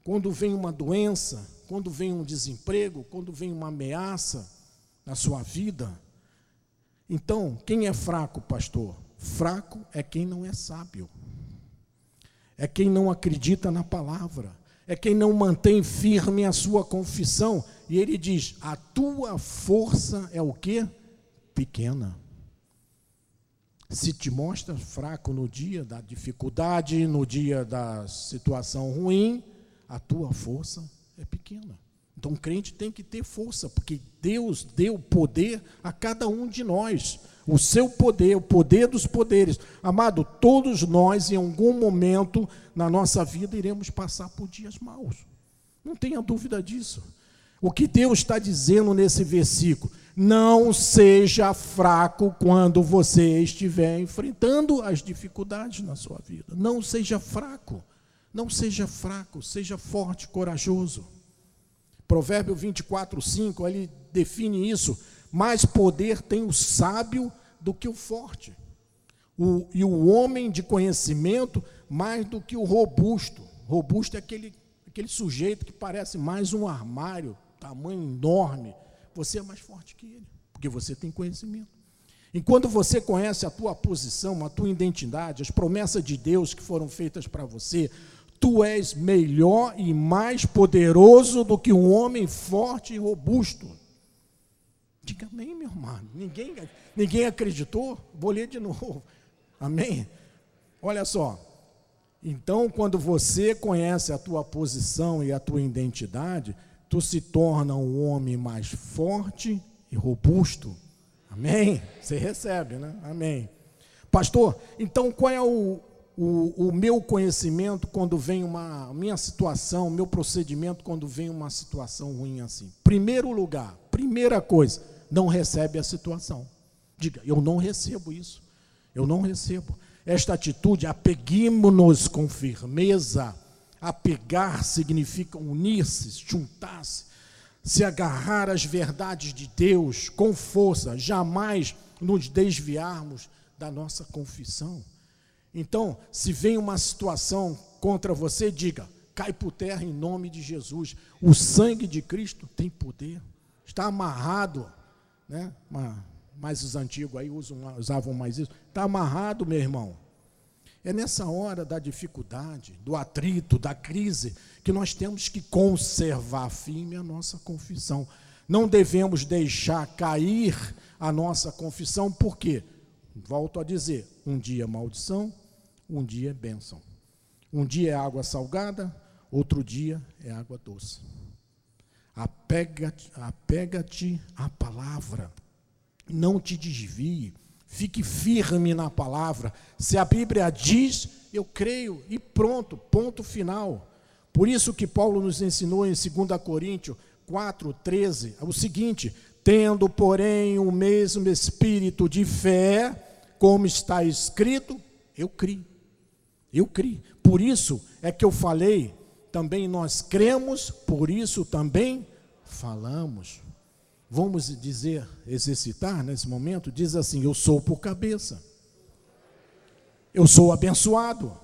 quando vem uma doença, quando vem um desemprego, quando vem uma ameaça na sua vida. Então, quem é fraco, pastor? Fraco é quem não é sábio, é quem não acredita na palavra, é quem não mantém firme a sua confissão. E ele diz: a tua força é o que? Pequena. Se te mostra fraco no dia da dificuldade, no dia da situação ruim, a tua força é pequena. Então, o crente tem que ter força, porque Deus deu poder a cada um de nós. O seu poder, o poder dos poderes. Amado, todos nós, em algum momento na nossa vida, iremos passar por dias maus. Não tenha dúvida disso. O que Deus está dizendo nesse versículo? Não seja fraco quando você estiver enfrentando as dificuldades na sua vida. Não seja fraco. Não seja fraco, seja forte, corajoso. Provérbio 24, 5, ele define isso. Mais poder tem o sábio do que o forte. O, e o homem de conhecimento mais do que o robusto. Robusto é aquele, aquele sujeito que parece mais um armário, tamanho enorme. Você é mais forte que ele, porque você tem conhecimento. Enquanto você conhece a tua posição, a tua identidade, as promessas de Deus que foram feitas para você, Tu és melhor e mais poderoso do que um homem forte e robusto. Diga amém, meu irmão. Ninguém, ninguém acreditou? Vou ler de novo. Amém? Olha só. Então, quando você conhece a tua posição e a tua identidade, tu se torna um homem mais forte e robusto. Amém? Você recebe, né? Amém. Pastor, então qual é o, o, o meu conhecimento quando vem uma minha situação, meu procedimento quando vem uma situação ruim assim? Primeiro lugar, primeira coisa, não recebe a situação. Diga, eu não recebo isso. Eu não recebo. Esta atitude, apeguemos-nos com firmeza. Apegar significa unir-se, juntar-se, se agarrar às verdades de Deus com força, jamais nos desviarmos da nossa confissão. Então, se vem uma situação contra você, diga: cai por terra em nome de Jesus. O sangue de Cristo tem poder, está amarrado, né? Mas os antigos aí usavam mais isso. Está amarrado, meu irmão. É nessa hora da dificuldade, do atrito, da crise, que nós temos que conservar firme a nossa confissão. Não devemos deixar cair a nossa confissão, por quê? Volto a dizer: um dia é maldição, um dia é bênção. Um dia é água salgada, outro dia é água doce. Apega-te apega à palavra, não te desvie, fique firme na palavra. Se a Bíblia diz, eu creio, e pronto, ponto final. Por isso que Paulo nos ensinou em 2 Coríntios 4, 13, o seguinte: tendo, porém, o mesmo espírito de fé, como está escrito, eu criei. Eu criei. Por isso é que eu falei, também nós cremos, por isso também falamos. Vamos dizer, exercitar nesse momento, diz assim: Eu sou por cabeça. Eu sou abençoado.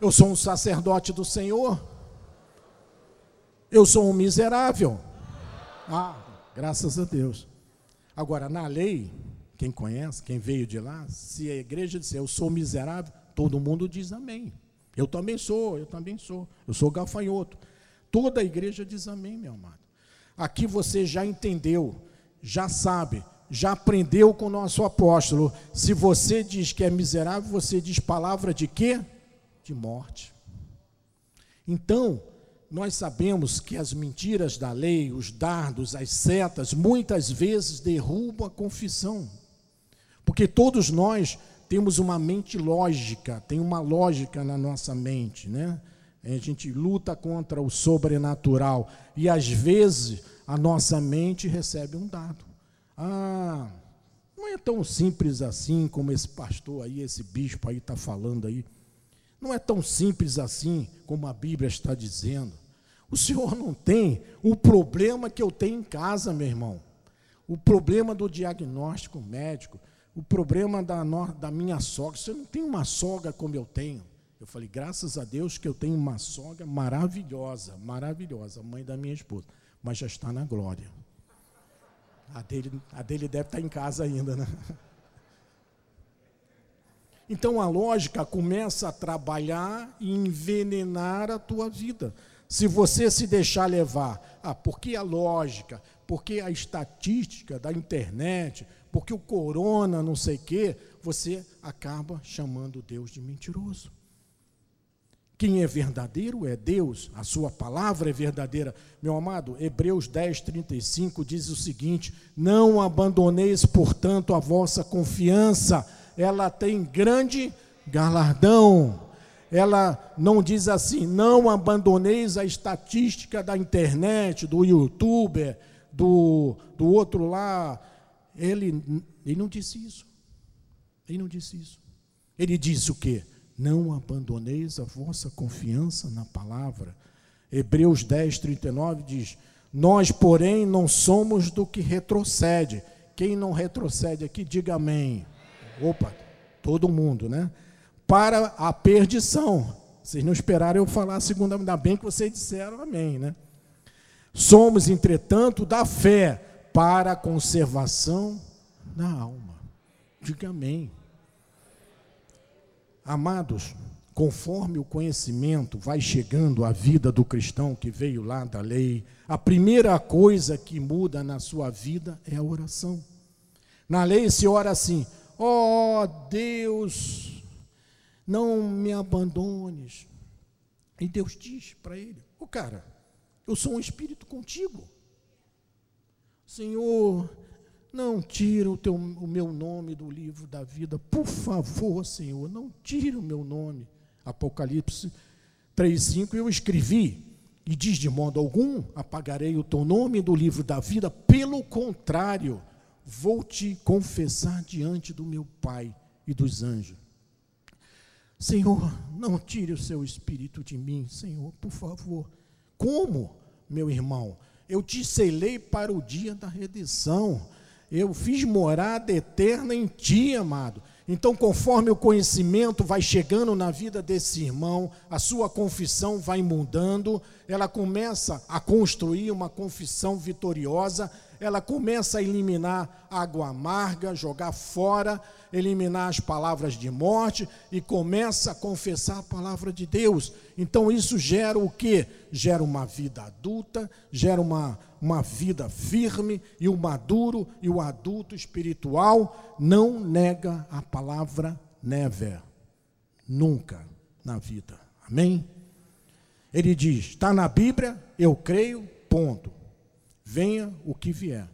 Eu sou um sacerdote do Senhor. Eu sou um miserável. Ah, graças a Deus. Agora, na lei, quem conhece, quem veio de lá, se a igreja disser eu sou miserável, todo mundo diz amém. Eu também sou, eu também sou. Eu sou gafanhoto. Toda a igreja diz amém, meu amado. Aqui você já entendeu, já sabe, já aprendeu com o nosso apóstolo. Se você diz que é miserável, você diz palavra de quê? De morte. Então, nós sabemos que as mentiras da lei, os dardos, as setas, muitas vezes derrubam a confissão. Porque todos nós temos uma mente lógica, tem uma lógica na nossa mente, né? A gente luta contra o sobrenatural e às vezes a nossa mente recebe um dado. Ah, não é tão simples assim como esse pastor aí, esse bispo aí está falando aí. Não é tão simples assim como a Bíblia está dizendo. O senhor não tem o problema que eu tenho em casa, meu irmão. O problema do diagnóstico médico o problema da, da minha sogra, você não tem uma sogra como eu tenho. Eu falei, graças a Deus que eu tenho uma sogra maravilhosa, maravilhosa, mãe da minha esposa, mas já está na glória. A dele, a dele deve estar em casa ainda, né? Então a lógica começa a trabalhar e envenenar a tua vida. Se você se deixar levar, ah, porque a lógica, porque a estatística da internet, porque o corona, não sei o quê, você acaba chamando Deus de mentiroso. Quem é verdadeiro é Deus, a sua palavra é verdadeira. Meu amado, Hebreus 10, 35 diz o seguinte: Não abandoneis, portanto, a vossa confiança, ela tem grande galardão. Ela não diz assim: não abandoneis a estatística da internet, do youtuber, do, do outro lá, ele, ele não disse isso. Ele não disse isso. Ele disse o quê? Não abandoneis a vossa confiança na palavra. Hebreus 10, 39 diz: Nós, porém, não somos do que retrocede. Quem não retrocede aqui, diga amém. Opa, todo mundo, né? Para a perdição. Vocês não esperaram eu falar a segunda, ainda bem que vocês disseram amém, né? Somos, entretanto, da fé para a conservação da alma. Diga amém. Amados, conforme o conhecimento vai chegando à vida do cristão que veio lá da lei, a primeira coisa que muda na sua vida é a oração. Na lei se ora assim: ó oh, Deus, não me abandones. E Deus diz para ele: Ô oh, cara, eu sou um espírito contigo. Senhor, não tira o, teu, o meu nome do livro da vida. Por favor, Senhor, não tira o meu nome. Apocalipse 3,5 eu escrevi. E diz de modo algum: apagarei o teu nome do livro da vida, pelo contrário, vou te confessar diante do meu Pai e dos anjos. Senhor, não tire o seu espírito de mim, Senhor, por favor. Como, meu irmão? Eu te selei para o dia da redenção. Eu fiz morada eterna em ti, amado. Então, conforme o conhecimento vai chegando na vida desse irmão, a sua confissão vai mudando, ela começa a construir uma confissão vitoriosa, ela começa a eliminar água amarga, jogar fora, eliminar as palavras de morte e começa a confessar a palavra de Deus. Então isso gera o que? Gera uma vida adulta, gera uma, uma vida firme e o maduro e o adulto espiritual não nega a palavra never, nunca na vida. Amém? Ele diz: está na Bíblia, eu creio, ponto venha o que vier.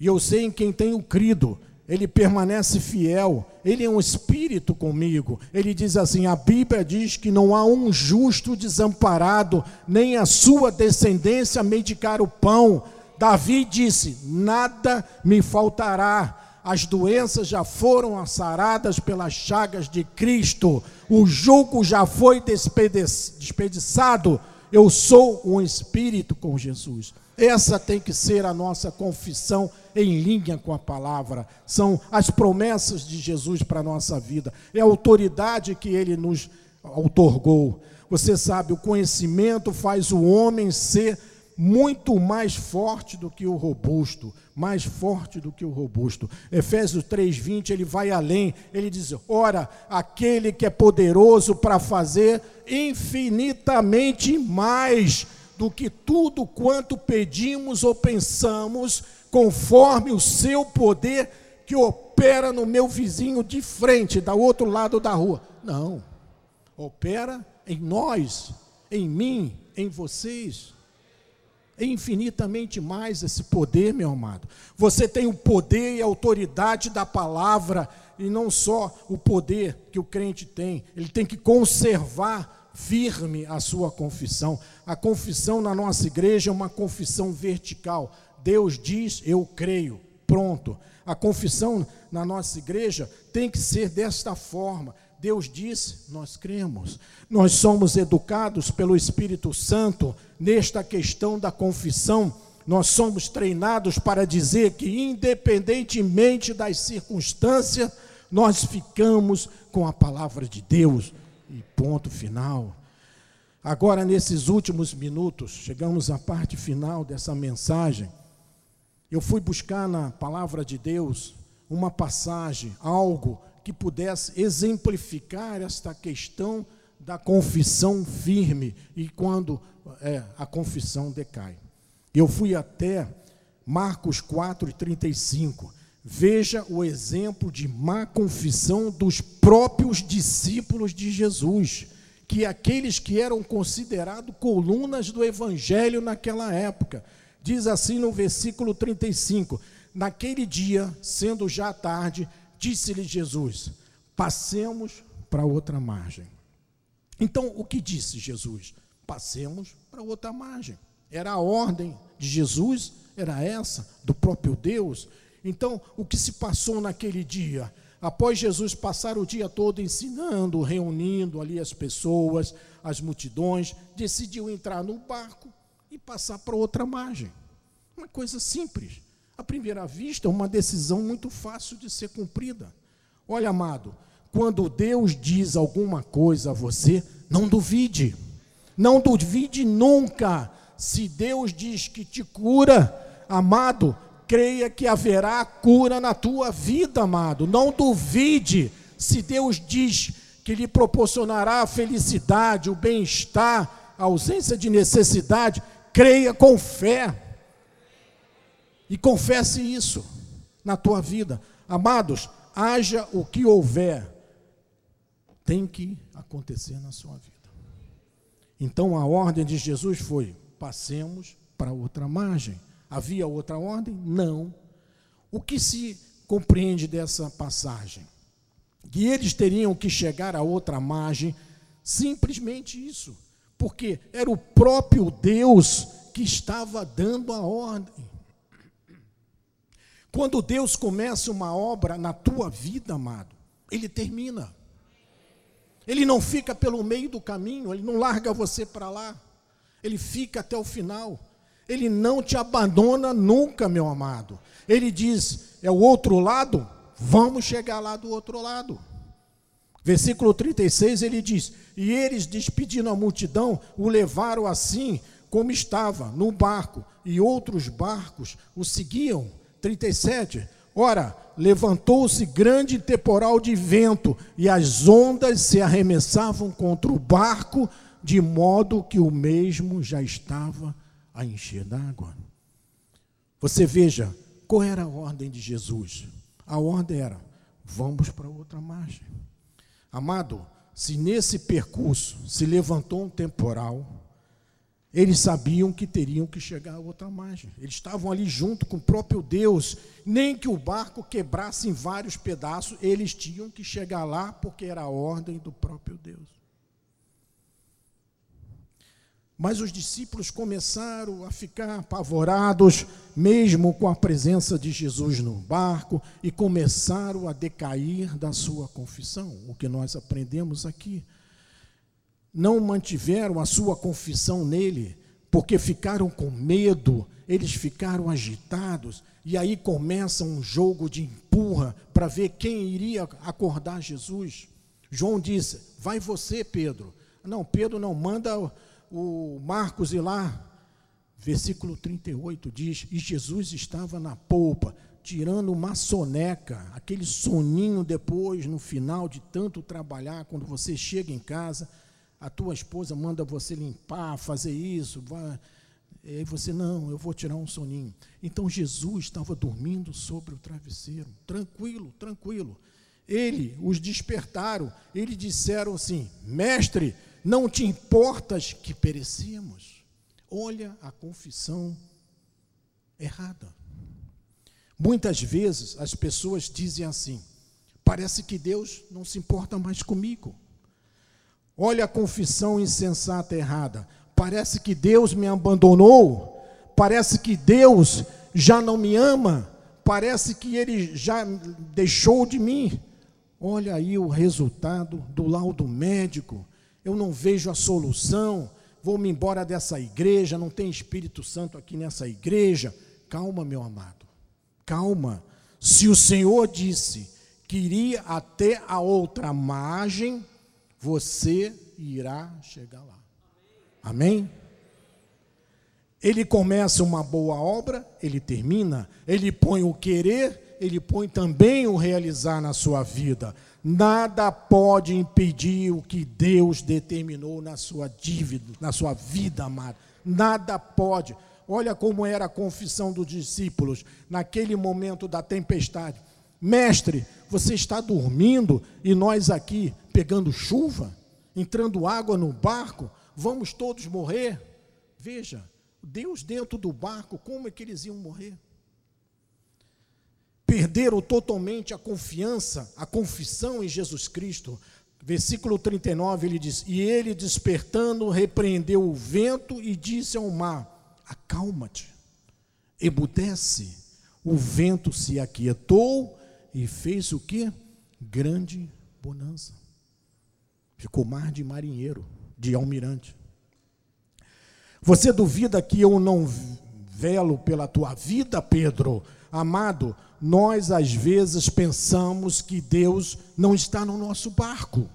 E eu sei em quem tenho crido, ele permanece fiel, ele é um espírito comigo. Ele diz assim: a Bíblia diz que não há um justo desamparado, nem a sua descendência medicar o pão. Davi disse: nada me faltará. As doenças já foram assaradas pelas chagas de Cristo, o jugo já foi desperdiçado. Eu sou um espírito com Jesus. Essa tem que ser a nossa confissão em linha com a palavra. São as promessas de Jesus para a nossa vida. É a autoridade que ele nos outorgou. Você sabe, o conhecimento faz o homem ser muito mais forte do que o robusto, mais forte do que o robusto. Efésios 3:20, ele vai além. Ele diz: "Ora, aquele que é poderoso para fazer infinitamente mais do que tudo quanto pedimos ou pensamos, conforme o seu poder que opera no meu vizinho de frente, da outro lado da rua. Não. Opera em nós, em mim, em vocês. É infinitamente mais esse poder, meu amado. Você tem o poder e a autoridade da palavra, e não só o poder que o crente tem, ele tem que conservar firme a sua confissão. A confissão na nossa igreja é uma confissão vertical. Deus diz, eu creio. Pronto. A confissão na nossa igreja tem que ser desta forma. Deus diz, nós cremos. Nós somos educados pelo Espírito Santo nesta questão da confissão. Nós somos treinados para dizer que, independentemente das circunstâncias, nós ficamos com a palavra de Deus. E ponto final. Agora, nesses últimos minutos, chegamos à parte final dessa mensagem. Eu fui buscar na palavra de Deus uma passagem, algo que pudesse exemplificar esta questão da confissão firme e quando é, a confissão decai. Eu fui até Marcos 4 e 35. Veja o exemplo de má confissão dos próprios discípulos de Jesus, que aqueles que eram considerados colunas do evangelho naquela época. Diz assim no versículo 35: Naquele dia, sendo já tarde, disse-lhe Jesus: Passemos para outra margem. Então, o que disse Jesus? Passemos para outra margem. Era a ordem de Jesus, era essa, do próprio Deus. Então, o que se passou naquele dia? Após Jesus passar o dia todo ensinando, reunindo ali as pessoas, as multidões, decidiu entrar no barco e passar para outra margem. Uma coisa simples. À primeira vista, uma decisão muito fácil de ser cumprida. Olha, amado, quando Deus diz alguma coisa a você, não duvide. Não duvide nunca. Se Deus diz que te cura, amado, creia que haverá cura na tua vida, amado. Não duvide se Deus diz que lhe proporcionará a felicidade, o bem-estar, a ausência de necessidade, creia com fé. E confesse isso na tua vida. Amados, haja o que houver, tem que acontecer na sua vida. Então a ordem de Jesus foi: passemos para outra margem. Havia outra ordem? Não. O que se compreende dessa passagem? Que eles teriam que chegar a outra margem, simplesmente isso, porque era o próprio Deus que estava dando a ordem. Quando Deus começa uma obra na tua vida, amado, Ele termina. Ele não fica pelo meio do caminho, Ele não larga você para lá, Ele fica até o final. Ele não te abandona nunca, meu amado. Ele diz: é o outro lado, vamos chegar lá do outro lado. Versículo 36 ele diz: E eles, despedindo a multidão, o levaram assim como estava, no barco, e outros barcos o seguiam. 37. Ora, levantou-se grande temporal de vento, e as ondas se arremessavam contra o barco, de modo que o mesmo já estava a encher d'água. Você veja, qual era a ordem de Jesus? A ordem era: vamos para outra margem. Amado, se nesse percurso se levantou um temporal, eles sabiam que teriam que chegar a outra margem. Eles estavam ali junto com o próprio Deus. Nem que o barco quebrasse em vários pedaços, eles tinham que chegar lá porque era a ordem do próprio Deus. Mas os discípulos começaram a ficar apavorados, mesmo com a presença de Jesus no barco, e começaram a decair da sua confissão, o que nós aprendemos aqui. Não mantiveram a sua confissão nele, porque ficaram com medo, eles ficaram agitados, e aí começa um jogo de empurra para ver quem iria acordar Jesus. João disse: Vai você, Pedro. Não, Pedro não manda o Marcos ir lá, versículo 38 diz: E Jesus estava na polpa, tirando uma soneca, aquele soninho depois, no final de tanto trabalhar, quando você chega em casa, a tua esposa manda você limpar, fazer isso, vai. E aí você, não, eu vou tirar um soninho. Então Jesus estava dormindo sobre o travesseiro, tranquilo, tranquilo. Ele, os despertaram, eles disseram assim: Mestre, não te importas que perecemos. Olha a confissão errada. Muitas vezes as pessoas dizem assim: parece que Deus não se importa mais comigo. Olha a confissão insensata errada. Parece que Deus me abandonou. Parece que Deus já não me ama. Parece que Ele já deixou de mim. Olha aí o resultado do laudo médico eu não vejo a solução, vou-me embora dessa igreja, não tem Espírito Santo aqui nessa igreja. Calma, meu amado, calma. Se o Senhor disse que iria até a outra margem, você irá chegar lá. Amém? Ele começa uma boa obra, ele termina, ele põe o querer, ele põe também o realizar na sua vida. Nada pode impedir o que Deus determinou na sua dívida, na sua vida, amado. Nada pode. Olha como era a confissão dos discípulos naquele momento da tempestade. Mestre, você está dormindo e nós aqui pegando chuva, entrando água no barco, vamos todos morrer? Veja, Deus dentro do barco, como é que eles iam morrer? Perderam totalmente a confiança, a confissão em Jesus Cristo. Versículo 39 ele diz: E ele despertando, repreendeu o vento e disse ao mar: Acalma-te, emudece. O vento se aquietou e fez o que? Grande bonança. Ficou mar de marinheiro, de almirante. Você duvida que eu não velo pela tua vida, Pedro? Amado, nós às vezes pensamos que Deus não está no nosso barco,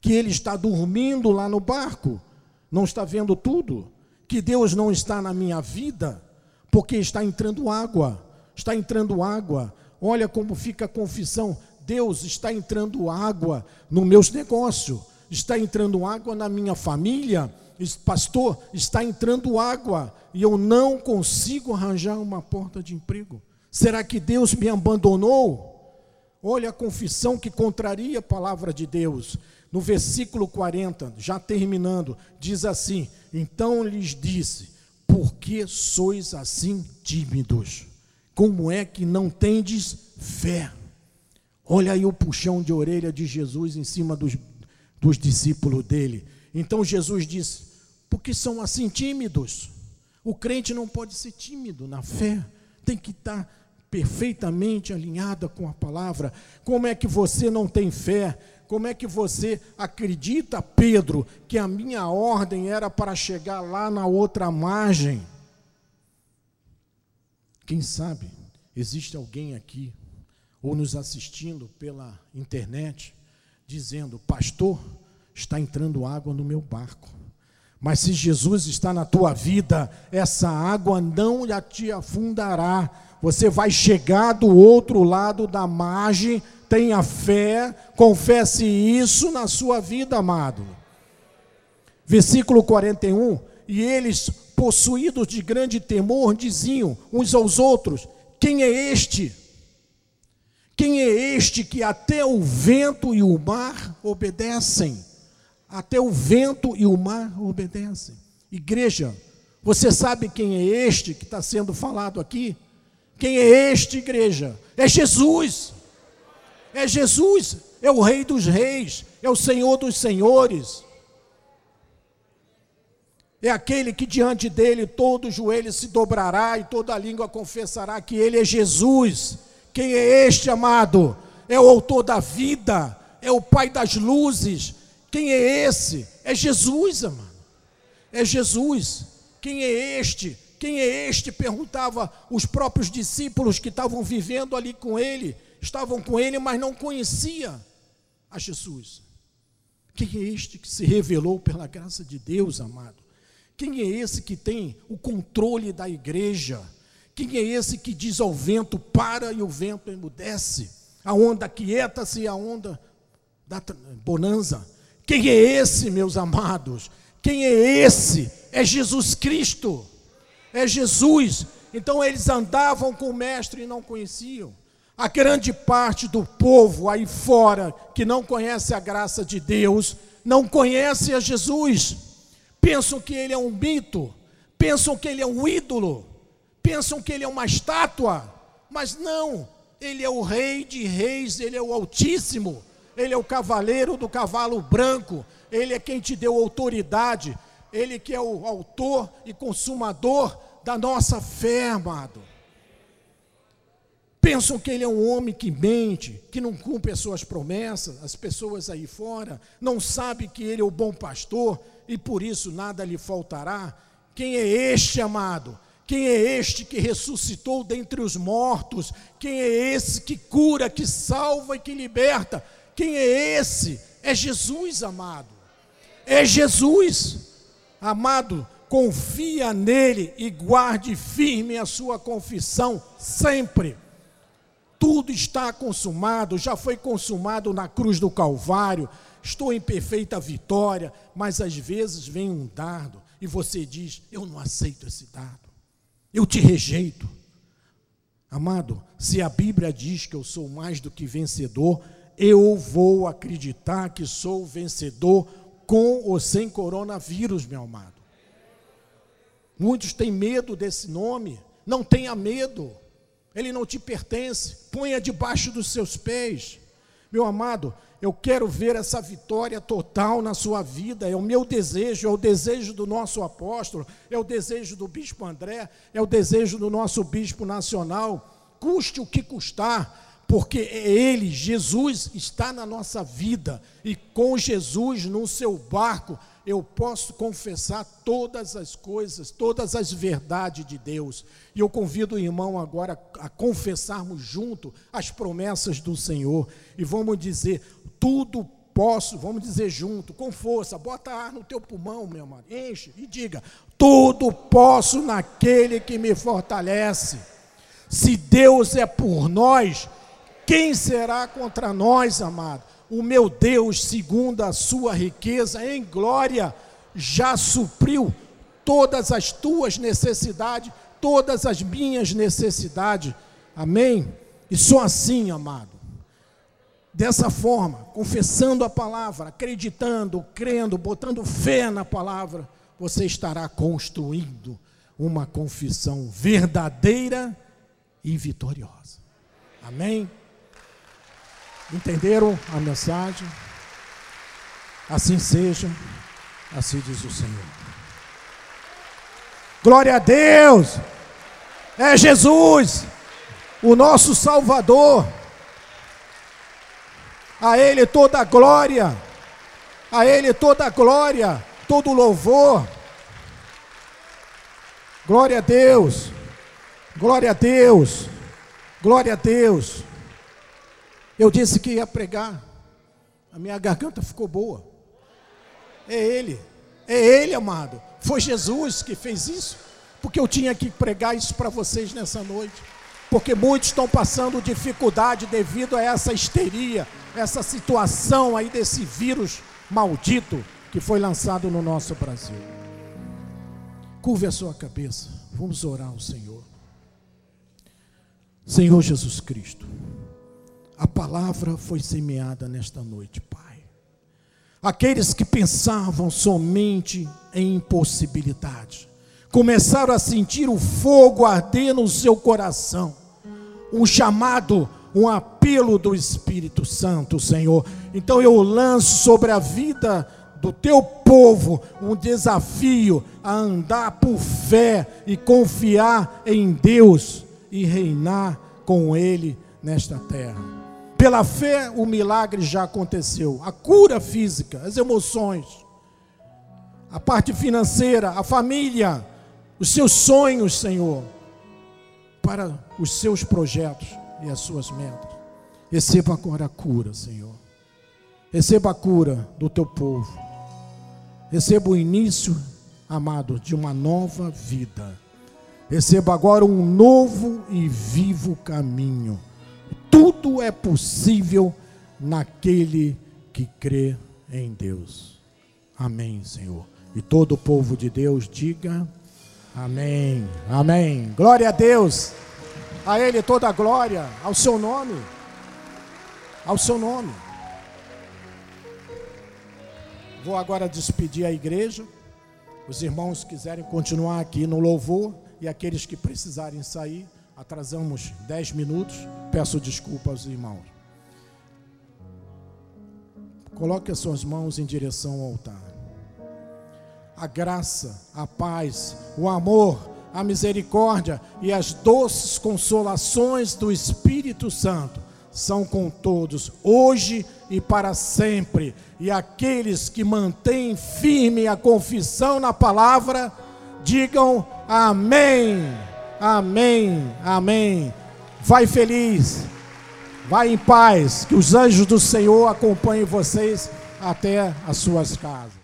que Ele está dormindo lá no barco, não está vendo tudo, que Deus não está na minha vida, porque está entrando água, está entrando água. Olha como fica a confissão: Deus está entrando água no meus negócios, está entrando água na minha família, pastor, está entrando água e eu não consigo arranjar uma porta de emprego. Será que Deus me abandonou? Olha a confissão que contraria a palavra de Deus. No versículo 40, já terminando, diz assim: Então lhes disse: Por que sois assim tímidos? como é que não tendes fé? Olha aí o puxão de orelha de Jesus em cima dos, dos discípulos dele. Então Jesus disse: porque são assim tímidos. O crente não pode ser tímido na fé, tem que estar perfeitamente alinhada com a palavra. Como é que você não tem fé? Como é que você acredita, Pedro, que a minha ordem era para chegar lá na outra margem? Quem sabe existe alguém aqui ou nos assistindo pela internet dizendo: Pastor, está entrando água no meu barco. Mas se Jesus está na tua vida, essa água não te afundará. Você vai chegar do outro lado da margem. Tenha fé, confesse isso na sua vida, amado. Versículo 41. E eles, possuídos de grande temor, diziam uns aos outros: Quem é este? Quem é este que até o vento e o mar obedecem? Até o vento e o mar obedecem. Igreja, você sabe quem é este que está sendo falado aqui? Quem é este, igreja? É Jesus. É Jesus, é o Rei dos Reis, é o Senhor dos Senhores. É aquele que diante dele todo joelho se dobrará e toda língua confessará que ele é Jesus. Quem é este, amado? É o autor da vida, é o Pai das luzes, quem é esse? É Jesus, amado. É Jesus. Quem é este? Quem é este? Perguntava os próprios discípulos que estavam vivendo ali com ele, estavam com ele, mas não conhecia a Jesus. Quem é este que se revelou pela graça de Deus, amado? Quem é esse que tem o controle da igreja? Quem é esse que diz ao vento para e o vento emudece? A onda quieta-se e a onda da bonança. Quem é esse, meus amados? Quem é esse? É Jesus Cristo. É Jesus. Então eles andavam com o mestre e não conheciam. A grande parte do povo aí fora que não conhece a graça de Deus, não conhece a Jesus. Pensam que ele é um mito, pensam que ele é um ídolo, pensam que ele é uma estátua, mas não, ele é o rei de reis, ele é o Altíssimo. Ele é o cavaleiro do cavalo branco, ele é quem te deu autoridade, ele que é o autor e consumador da nossa fé, amado. Pensam que ele é um homem que mente, que não cumpre as suas promessas, as pessoas aí fora, não sabe que ele é o bom pastor e por isso nada lhe faltará. Quem é este, amado? Quem é este que ressuscitou dentre os mortos? Quem é esse que cura, que salva e que liberta? Quem é esse? É Jesus, amado. É Jesus. Amado, confia nele e guarde firme a sua confissão sempre. Tudo está consumado, já foi consumado na cruz do Calvário. Estou em perfeita vitória, mas às vezes vem um dardo e você diz: Eu não aceito esse dardo, eu te rejeito. Amado, se a Bíblia diz que eu sou mais do que vencedor, eu vou acreditar que sou vencedor com ou sem coronavírus, meu amado. Muitos têm medo desse nome, não tenha medo, ele não te pertence, ponha debaixo dos seus pés. Meu amado, eu quero ver essa vitória total na sua vida, é o meu desejo, é o desejo do nosso apóstolo, é o desejo do bispo André, é o desejo do nosso bispo nacional, custe o que custar, porque Ele, Jesus, está na nossa vida e com Jesus no seu barco eu posso confessar todas as coisas, todas as verdades de Deus. E eu convido o irmão agora a confessarmos junto as promessas do Senhor e vamos dizer: tudo posso, vamos dizer junto, com força, bota ar no teu pulmão, meu amado, enche e diga: tudo posso naquele que me fortalece. Se Deus é por nós, quem será contra nós, amado? O meu Deus, segundo a sua riqueza em glória, já supriu todas as tuas necessidades, todas as minhas necessidades. Amém? E só assim, amado. Dessa forma, confessando a palavra, acreditando, crendo, botando fé na palavra, você estará construindo uma confissão verdadeira e vitoriosa. Amém? Entenderam a mensagem? Assim seja, assim diz o Senhor. Glória a Deus! É Jesus, o nosso Salvador. A Ele toda a glória, a Ele toda a glória, todo louvor. Glória a Deus, glória a Deus, glória a Deus. Eu disse que ia pregar, a minha garganta ficou boa. É Ele, é Ele, amado. Foi Jesus que fez isso, porque eu tinha que pregar isso para vocês nessa noite. Porque muitos estão passando dificuldade devido a essa histeria, essa situação aí desse vírus maldito que foi lançado no nosso Brasil. Curve a sua cabeça, vamos orar ao Senhor. Senhor Jesus Cristo, a palavra foi semeada nesta noite, Pai. Aqueles que pensavam somente em impossibilidade, começaram a sentir o fogo arder no seu coração, um chamado, um apelo do Espírito Santo, Senhor. Então eu lanço sobre a vida do teu povo um desafio a andar por fé e confiar em Deus e reinar com Ele nesta terra. Pela fé, o milagre já aconteceu. A cura física, as emoções, a parte financeira, a família, os seus sonhos, Senhor, para os seus projetos e as suas metas. Receba agora a cura, Senhor. Receba a cura do teu povo. Receba o início, amado, de uma nova vida. Receba agora um novo e vivo caminho tudo é possível naquele que crê em Deus. Amém, Senhor. E todo o povo de Deus diga amém. Amém. Glória a Deus. A Ele toda a glória, ao seu nome. Ao seu nome. Vou agora despedir a igreja. Os irmãos quiserem continuar aqui no louvor e aqueles que precisarem sair. Atrasamos dez minutos. Peço desculpa aos irmãos. Coloque as suas mãos em direção ao altar. A graça, a paz, o amor, a misericórdia e as doces consolações do Espírito Santo são com todos, hoje e para sempre. E aqueles que mantêm firme a confissão na palavra, digam amém. Amém, amém. Vai feliz, vai em paz, que os anjos do Senhor acompanhem vocês até as suas casas.